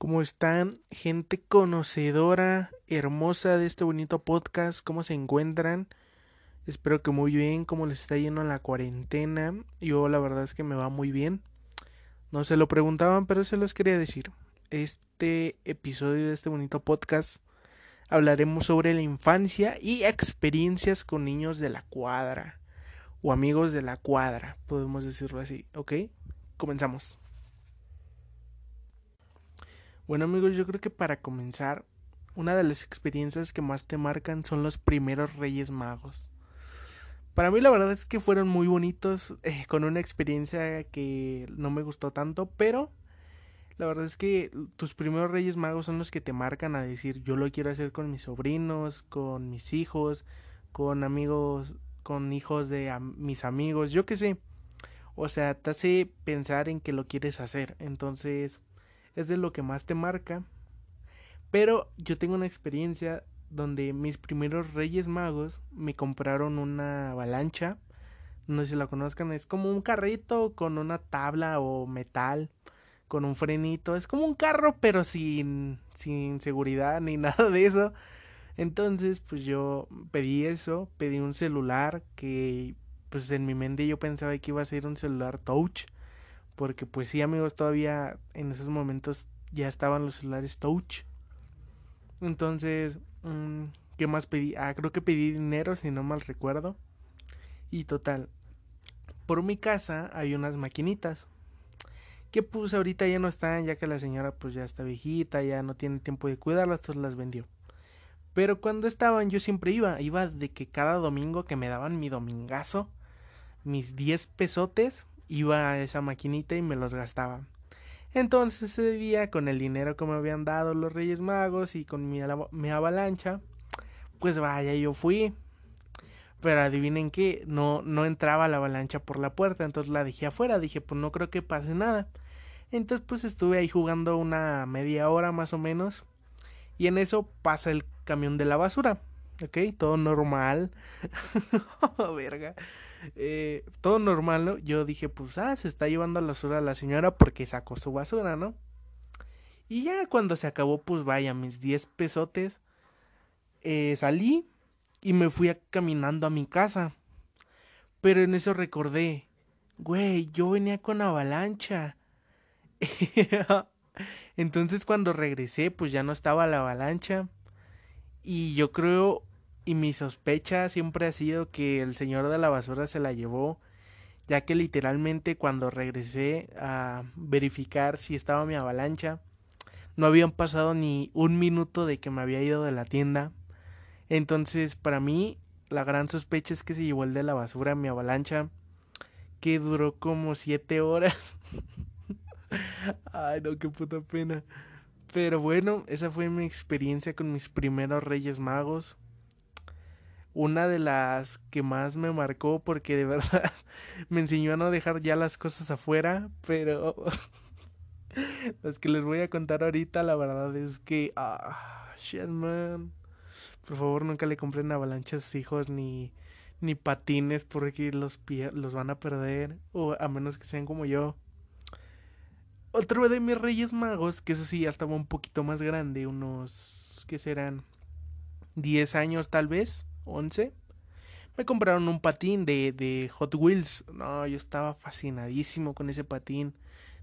¿Cómo están? Gente conocedora, hermosa de este bonito podcast, ¿cómo se encuentran? Espero que muy bien, ¿cómo les está yendo la cuarentena? Yo la verdad es que me va muy bien. No se lo preguntaban, pero se los quería decir. Este episodio de este bonito podcast hablaremos sobre la infancia y experiencias con niños de la cuadra o amigos de la cuadra, podemos decirlo así, ¿ok? Comenzamos. Bueno amigos, yo creo que para comenzar, una de las experiencias que más te marcan son los primeros Reyes Magos. Para mí la verdad es que fueron muy bonitos, eh, con una experiencia que no me gustó tanto, pero la verdad es que tus primeros Reyes Magos son los que te marcan a decir yo lo quiero hacer con mis sobrinos, con mis hijos, con amigos, con hijos de mis amigos, yo qué sé. O sea, te hace pensar en que lo quieres hacer. Entonces, es de lo que más te marca. Pero yo tengo una experiencia donde mis primeros Reyes Magos me compraron una avalancha. No sé si la conozcan, es como un carrito con una tabla o metal, con un frenito. Es como un carro, pero sin, sin seguridad ni nada de eso. Entonces, pues yo pedí eso, pedí un celular que, pues en mi mente yo pensaba que iba a ser un celular touch porque pues sí amigos, todavía en esos momentos ya estaban los celulares touch. Entonces, mm, ¿qué más pedí? Ah, creo que pedí dinero, si no mal recuerdo. Y total, por mi casa hay unas maquinitas. Que pues ahorita ya no están, ya que la señora pues ya está viejita, ya no tiene tiempo de cuidarlas, entonces las vendió. Pero cuando estaban yo siempre iba, iba de que cada domingo que me daban mi domingazo, mis 10 pesotes, iba a esa maquinita y me los gastaba. Entonces ese día, con el dinero que me habían dado los Reyes Magos y con mi, avalancha, pues vaya, yo fui. Pero adivinen que no, no entraba la avalancha por la puerta, entonces la dejé afuera, dije, pues no creo que pase nada. Entonces pues estuve ahí jugando una media hora más o menos. Y en eso pasa el camión de la basura. ¿Ok? Todo normal. verga. Eh, todo normal, ¿no? Yo dije, pues, ah, se está llevando la basura la señora porque sacó su basura, ¿no? Y ya cuando se acabó, pues vaya, mis 10 pesotes, eh, salí y me fui caminando a mi casa. Pero en eso recordé, güey, yo venía con avalancha. Entonces cuando regresé, pues ya no estaba la avalancha. Y yo creo, y mi sospecha siempre ha sido que el señor de la basura se la llevó, ya que literalmente cuando regresé a verificar si estaba mi avalancha, no habían pasado ni un minuto de que me había ido de la tienda. Entonces, para mí, la gran sospecha es que se llevó el de la basura mi avalancha, que duró como siete horas. Ay, no, qué puta pena. Pero bueno, esa fue mi experiencia con mis primeros Reyes Magos una de las que más me marcó porque de verdad me enseñó a no dejar ya las cosas afuera, pero las que les voy a contar ahorita la verdad es que ah shit man. Por favor, nunca le compren avalanchas a sus hijos ni ni patines porque los los van a perder o a menos que sean como yo. Otro de mis Reyes Magos, que eso sí ya estaba un poquito más grande, unos que serán 10 años tal vez 11, me compraron un patín de, de Hot Wheels. No, yo estaba fascinadísimo con ese patín.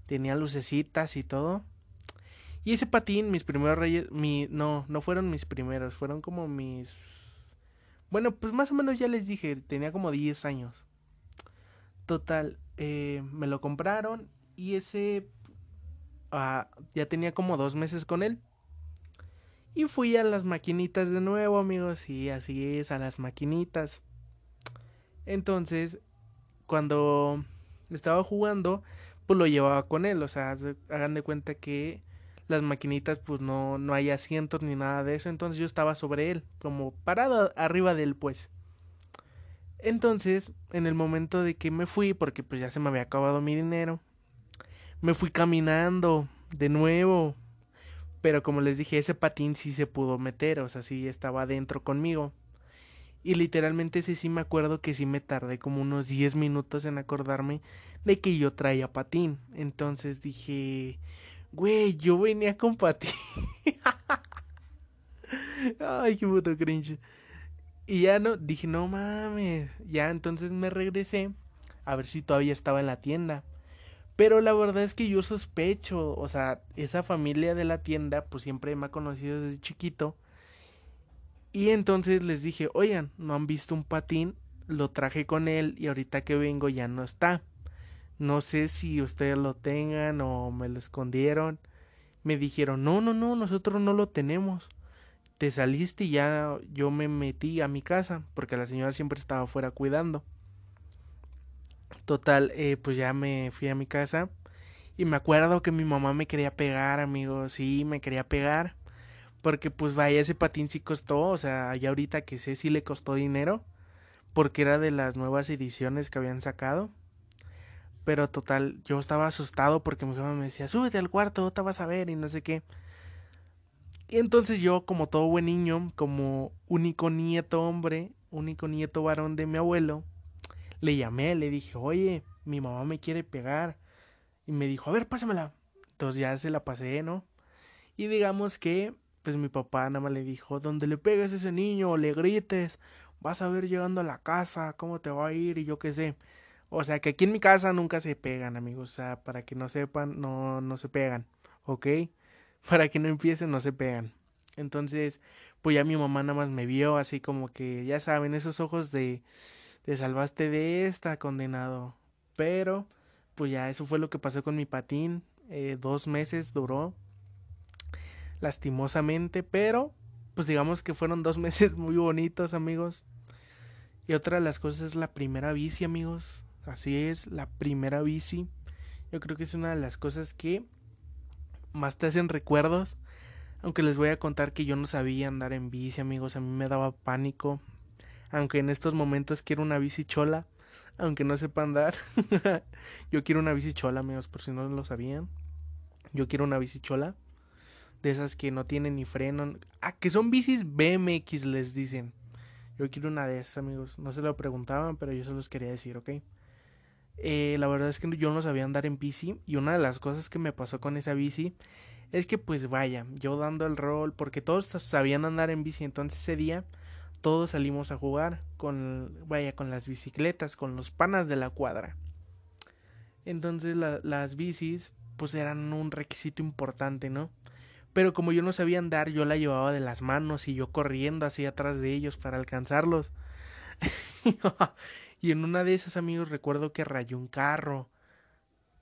Tenía lucecitas y todo. Y ese patín, mis primeros reyes, mi, no, no fueron mis primeros, fueron como mis... Bueno, pues más o menos ya les dije, tenía como 10 años. Total, eh, me lo compraron y ese... Ah, ya tenía como dos meses con él. Y fui a las maquinitas de nuevo, amigos. Y así es, a las maquinitas. Entonces, cuando estaba jugando, pues lo llevaba con él. O sea, hagan de cuenta que las maquinitas, pues no, no hay asientos ni nada de eso. Entonces yo estaba sobre él, como parado arriba de él, pues. Entonces, en el momento de que me fui, porque pues ya se me había acabado mi dinero, me fui caminando de nuevo pero como les dije, ese patín sí se pudo meter, o sea, sí estaba adentro conmigo. Y literalmente ese sí me acuerdo que sí me tardé como unos 10 minutos en acordarme de que yo traía patín. Entonces dije, Güey, yo venía con patín. Ay, qué puto cringe. Y ya no, dije, no mames. Ya entonces me regresé a ver si todavía estaba en la tienda. Pero la verdad es que yo sospecho, o sea, esa familia de la tienda, pues siempre me ha conocido desde chiquito. Y entonces les dije, oigan, ¿no han visto un patín? Lo traje con él y ahorita que vengo ya no está. No sé si ustedes lo tengan o me lo escondieron. Me dijeron, no, no, no, nosotros no lo tenemos te saliste y ya yo me metí a mi casa porque la señora siempre estaba afuera cuidando. Total, eh, pues ya me fui a mi casa y me acuerdo que mi mamá me quería pegar, amigos, sí, me quería pegar. Porque pues vaya, ese patín sí costó, o sea, ya ahorita que sé sí le costó dinero, porque era de las nuevas ediciones que habían sacado. Pero total, yo estaba asustado porque mi mamá me decía, súbete al cuarto, te vas a ver y no sé qué. Y entonces yo, como todo buen niño, como único nieto hombre, único nieto varón de mi abuelo, le llamé, le dije, oye, mi mamá me quiere pegar. Y me dijo, a ver, pásamela. Entonces ya se la pasé, ¿no? Y digamos que, pues mi papá nada más le dijo, donde le pegues a ese niño o le grites, vas a ver llegando a la casa, cómo te va a ir y yo qué sé. O sea, que aquí en mi casa nunca se pegan, amigos. O sea, para que no sepan, no, no se pegan, ¿ok? para que no empiecen, no se pegan. Entonces, pues ya mi mamá nada más me vio así como que, ya saben, esos ojos de, te salvaste de esta, condenado. Pero, pues ya eso fue lo que pasó con mi patín. Eh, dos meses duró, lastimosamente, pero, pues digamos que fueron dos meses muy bonitos, amigos. Y otra de las cosas es la primera bici, amigos. Así es, la primera bici. Yo creo que es una de las cosas que más te hacen recuerdos. Aunque les voy a contar que yo no sabía andar en bici, amigos, a mí me daba pánico. Aunque en estos momentos quiero una bici chola, aunque no sepa andar. yo quiero una bici chola, amigos, por si no lo sabían. Yo quiero una bici chola. De esas que no tienen ni freno. Ah, que son bicis BMX, les dicen. Yo quiero una de esas, amigos. No se lo preguntaban, pero yo se los quería decir, ¿ok? Eh, la verdad es que yo no sabía andar en bici y una de las cosas que me pasó con esa bici es que pues vaya, yo dando el rol porque todos sabían andar en bici, entonces ese día todos salimos a jugar con vaya con las bicicletas, con los panas de la cuadra. Entonces las bicis pues eran un requisito importante, ¿no? Pero como yo no sabía andar, yo la llevaba de las manos y yo corriendo hacia atrás de ellos para alcanzarlos. Y en una de esas, amigos, recuerdo que rayé un carro.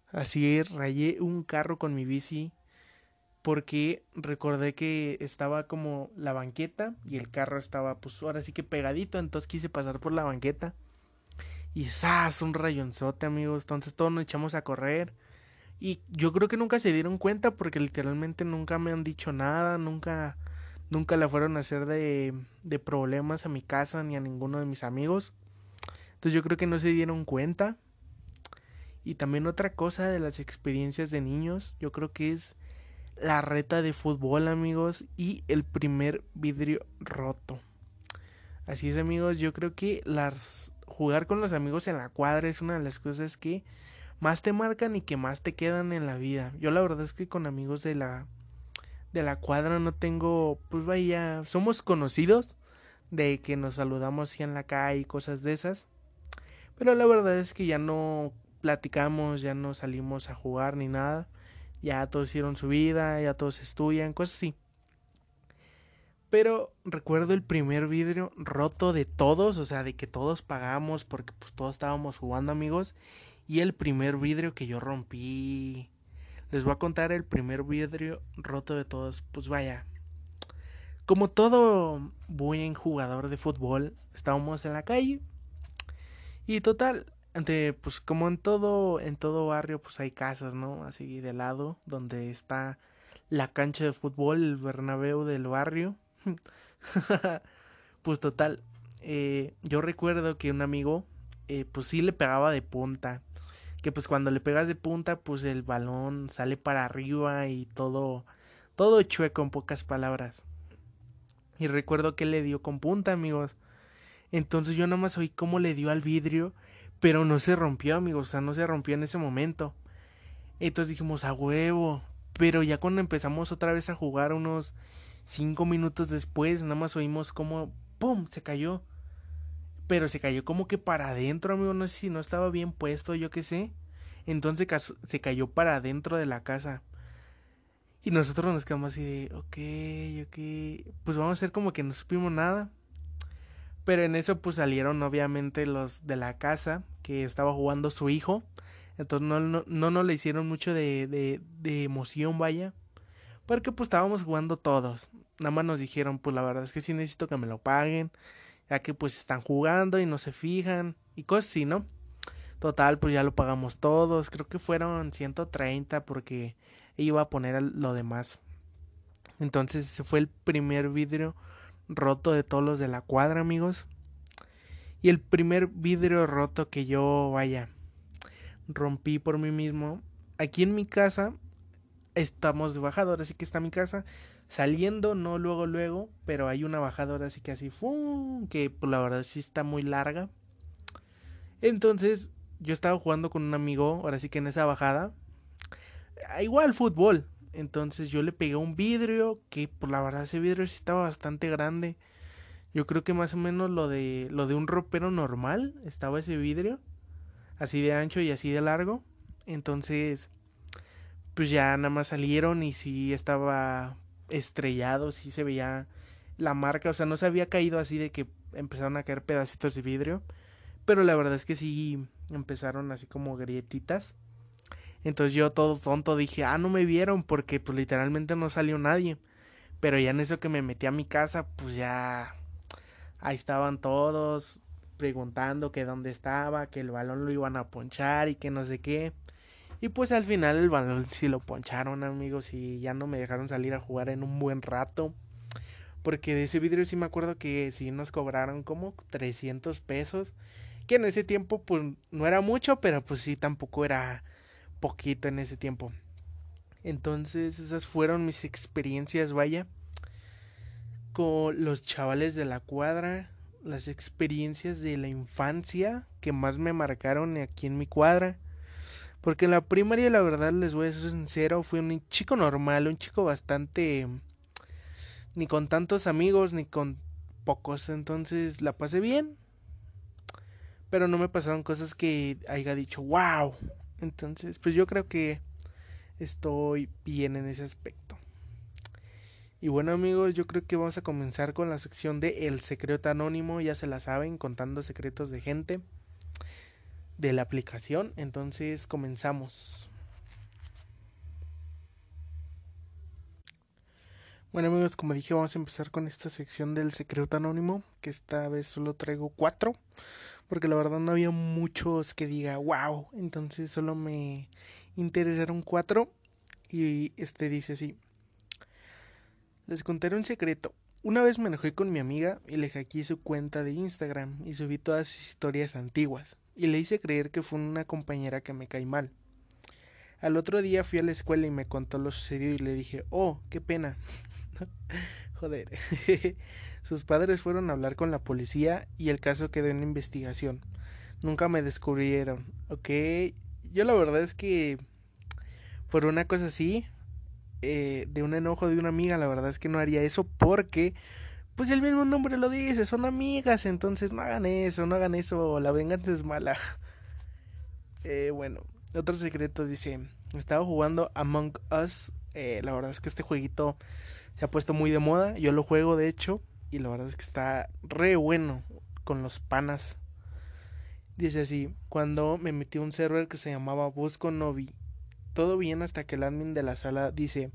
Así es, rayé un carro con mi bici. Porque recordé que estaba como la banqueta y el carro estaba, pues ahora sí que pegadito. Entonces quise pasar por la banqueta. Y ¡zas! Un rayonzote, amigos. Entonces todos nos echamos a correr. Y yo creo que nunca se dieron cuenta porque literalmente nunca me han dicho nada. Nunca, nunca la fueron a hacer de, de problemas a mi casa ni a ninguno de mis amigos. Entonces yo creo que no se dieron cuenta. Y también otra cosa de las experiencias de niños, yo creo que es la reta de fútbol, amigos, y el primer vidrio roto. Así es, amigos, yo creo que jugar con los amigos en la cuadra es una de las cosas que más te marcan y que más te quedan en la vida. Yo la verdad es que con amigos de la de la cuadra no tengo, pues vaya, somos conocidos de que nos saludamos así en la calle y cosas de esas. Pero la verdad es que ya no platicamos, ya no salimos a jugar ni nada. Ya todos hicieron su vida, ya todos estudian, cosas así. Pero recuerdo el primer vidrio roto de todos, o sea, de que todos pagamos porque pues todos estábamos jugando amigos. Y el primer vidrio que yo rompí. Les voy a contar el primer vidrio roto de todos. Pues vaya. Como todo buen jugador de fútbol, estábamos en la calle y total, pues como en todo, en todo barrio, pues hay casas, ¿no? Así de lado, donde está la cancha de fútbol, el Bernabéu del barrio. pues total, eh, yo recuerdo que un amigo, eh, pues sí le pegaba de punta. Que pues cuando le pegas de punta, pues el balón sale para arriba y todo, todo chueco en pocas palabras. Y recuerdo que le dio con punta, amigos. Entonces yo nada más oí cómo le dio al vidrio, pero no se rompió, amigos, o sea, no se rompió en ese momento. Entonces dijimos, a huevo, Pero ya cuando empezamos otra vez a jugar unos cinco minutos después, nada más oímos como ¡pum! se cayó. Pero se cayó como que para adentro, amigo. No sé si no estaba bien puesto, yo qué sé. Entonces se cayó para adentro de la casa. Y nosotros nos quedamos así de, ok, ok. Pues vamos a hacer como que no supimos nada. Pero en eso pues salieron obviamente los de la casa que estaba jugando su hijo. Entonces no, no, no nos le hicieron mucho de, de, de emoción, vaya. Porque pues estábamos jugando todos. Nada más nos dijeron, pues la verdad es que sí necesito que me lo paguen. Ya que pues están jugando y no se fijan. Y cosas así, ¿no? Total, pues ya lo pagamos todos. Creo que fueron 130 porque iba a poner lo demás. Entonces ese fue el primer vidrio roto de todos los de la cuadra, amigos. Y el primer vidrio roto que yo, vaya, rompí por mí mismo. Aquí en mi casa estamos de bajador, así que está mi casa saliendo, no luego, luego, pero hay una bajadora así que así, ¡fum! que pues, la verdad sí está muy larga. Entonces, yo estaba jugando con un amigo, ahora sí que en esa bajada, igual fútbol. Entonces yo le pegué un vidrio, que por pues, la verdad ese vidrio sí estaba bastante grande. Yo creo que más o menos lo de lo de un ropero normal estaba ese vidrio, así de ancho y así de largo. Entonces, pues ya nada más salieron y sí estaba estrellado, sí se veía la marca, o sea, no se había caído así de que empezaron a caer pedacitos de vidrio, pero la verdad es que sí empezaron así como grietitas. Entonces yo todo tonto dije, ah, no me vieron porque pues literalmente no salió nadie. Pero ya en eso que me metí a mi casa, pues ya ahí estaban todos preguntando que dónde estaba, que el balón lo iban a ponchar y que no sé qué. Y pues al final el balón sí lo poncharon, amigos, y ya no me dejaron salir a jugar en un buen rato. Porque de ese vidrio sí me acuerdo que sí nos cobraron como 300 pesos. Que en ese tiempo pues no era mucho, pero pues sí tampoco era poquito en ese tiempo. Entonces esas fueron mis experiencias, vaya. Con los chavales de la cuadra. Las experiencias de la infancia que más me marcaron aquí en mi cuadra porque en la primaria, la verdad, les voy a ser sincero, fui un chico normal, un chico bastante... Ni con tantos amigos, ni con pocos. Entonces la pasé bien. Pero no me pasaron cosas que haya dicho, wow. Entonces, pues yo creo que estoy bien en ese aspecto. Y bueno amigos, yo creo que vamos a comenzar con la sección de El secreto anónimo, ya se la saben, contando secretos de gente de la aplicación. Entonces comenzamos. Bueno amigos, como dije, vamos a empezar con esta sección del secreto anónimo, que esta vez solo traigo cuatro, porque la verdad no había muchos que diga wow, entonces solo me interesaron cuatro y este dice así. Les contaré un secreto. Una vez me enojé con mi amiga y le hackeé su cuenta de Instagram y subí todas sus historias antiguas y le hice creer que fue una compañera que me cae mal. Al otro día fui a la escuela y me contó lo sucedido y le dije, oh, qué pena. Joder. Sus padres fueron a hablar con la policía y el caso quedó en investigación. Nunca me descubrieron. Ok. Yo la verdad es que por una cosa así, eh, de un enojo de una amiga, la verdad es que no haría eso porque pues el mismo nombre lo dice, son amigas, entonces no hagan eso, no hagan eso, la venganza es mala. Eh, bueno, otro secreto dice, estaba jugando Among Us, eh, la verdad es que este jueguito se ha puesto muy de moda, yo lo juego de hecho, y la verdad es que está re bueno con los panas. Dice así, cuando me metí un server que se llamaba Busco Novi, todo bien hasta que el admin de la sala dice,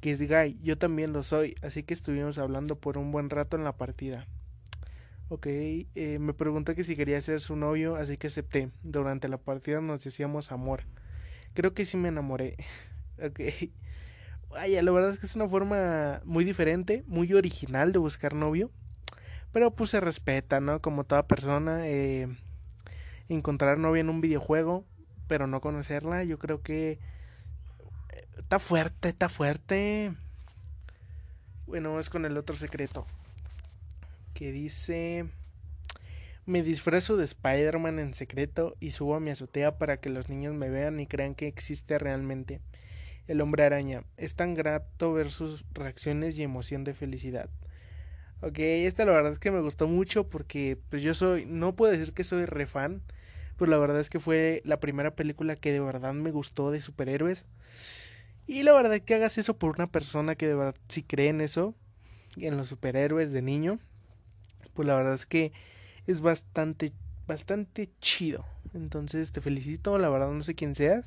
que es gay, yo también lo soy, así que estuvimos hablando por un buen rato en la partida. Ok, eh, me preguntó que si quería ser su novio, así que acepté. Durante la partida nos decíamos amor. Creo que sí me enamoré. ok. Vaya, la verdad es que es una forma muy diferente, muy original de buscar novio. Pero pues se respeta, ¿no? Como toda persona, eh, encontrar novia en un videojuego, pero no conocerla, yo creo que Está fuerte, está fuerte. Bueno, vamos con el otro secreto. Que dice... Me disfrazo de Spider-Man en secreto y subo a mi azotea para que los niños me vean y crean que existe realmente. El hombre araña. Es tan grato ver sus reacciones y emoción de felicidad. Ok, esta la verdad es que me gustó mucho porque pues yo soy, no puedo decir que soy re fan, pero la verdad es que fue la primera película que de verdad me gustó de superhéroes. Y la verdad que hagas eso por una persona que de verdad si cree en eso, en los superhéroes de niño, pues la verdad es que es bastante, bastante chido. Entonces te felicito, la verdad no sé quién seas,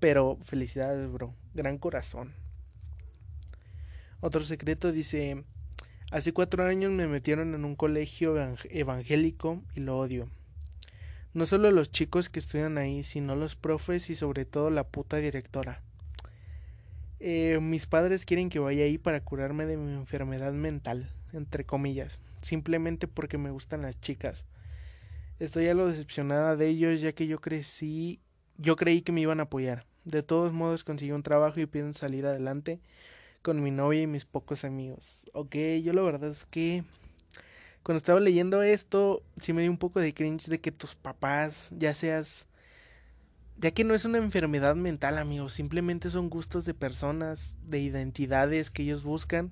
pero felicidades, bro. Gran corazón. Otro secreto dice, hace cuatro años me metieron en un colegio evangélico y lo odio. No solo los chicos que estudian ahí, sino los profes y sobre todo la puta directora. Eh, mis padres quieren que vaya ahí para curarme de mi enfermedad mental, entre comillas, simplemente porque me gustan las chicas. Estoy algo decepcionada de ellos ya que yo crecí, yo creí que me iban a apoyar. De todos modos conseguí un trabajo y pienso salir adelante con mi novia y mis pocos amigos. Ok, yo la verdad es que cuando estaba leyendo esto, sí me dio un poco de cringe de que tus papás, ya seas ya que no es una enfermedad mental, amigos, simplemente son gustos de personas, de identidades que ellos buscan.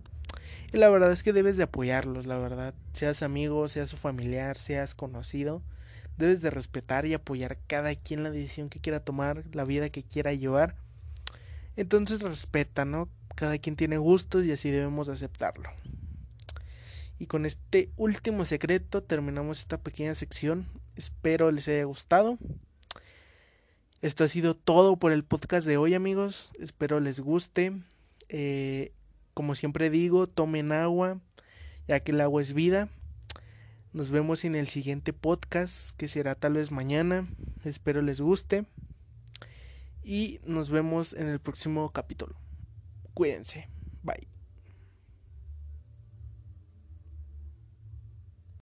Y la verdad es que debes de apoyarlos, la verdad. Seas amigo, seas su familiar, seas conocido, debes de respetar y apoyar cada quien la decisión que quiera tomar, la vida que quiera llevar. Entonces respeta, ¿no? Cada quien tiene gustos y así debemos aceptarlo. Y con este último secreto terminamos esta pequeña sección. Espero les haya gustado. Esto ha sido todo por el podcast de hoy amigos. Espero les guste. Eh, como siempre digo, tomen agua, ya que el agua es vida. Nos vemos en el siguiente podcast, que será tal vez mañana. Espero les guste. Y nos vemos en el próximo capítulo. Cuídense. Bye.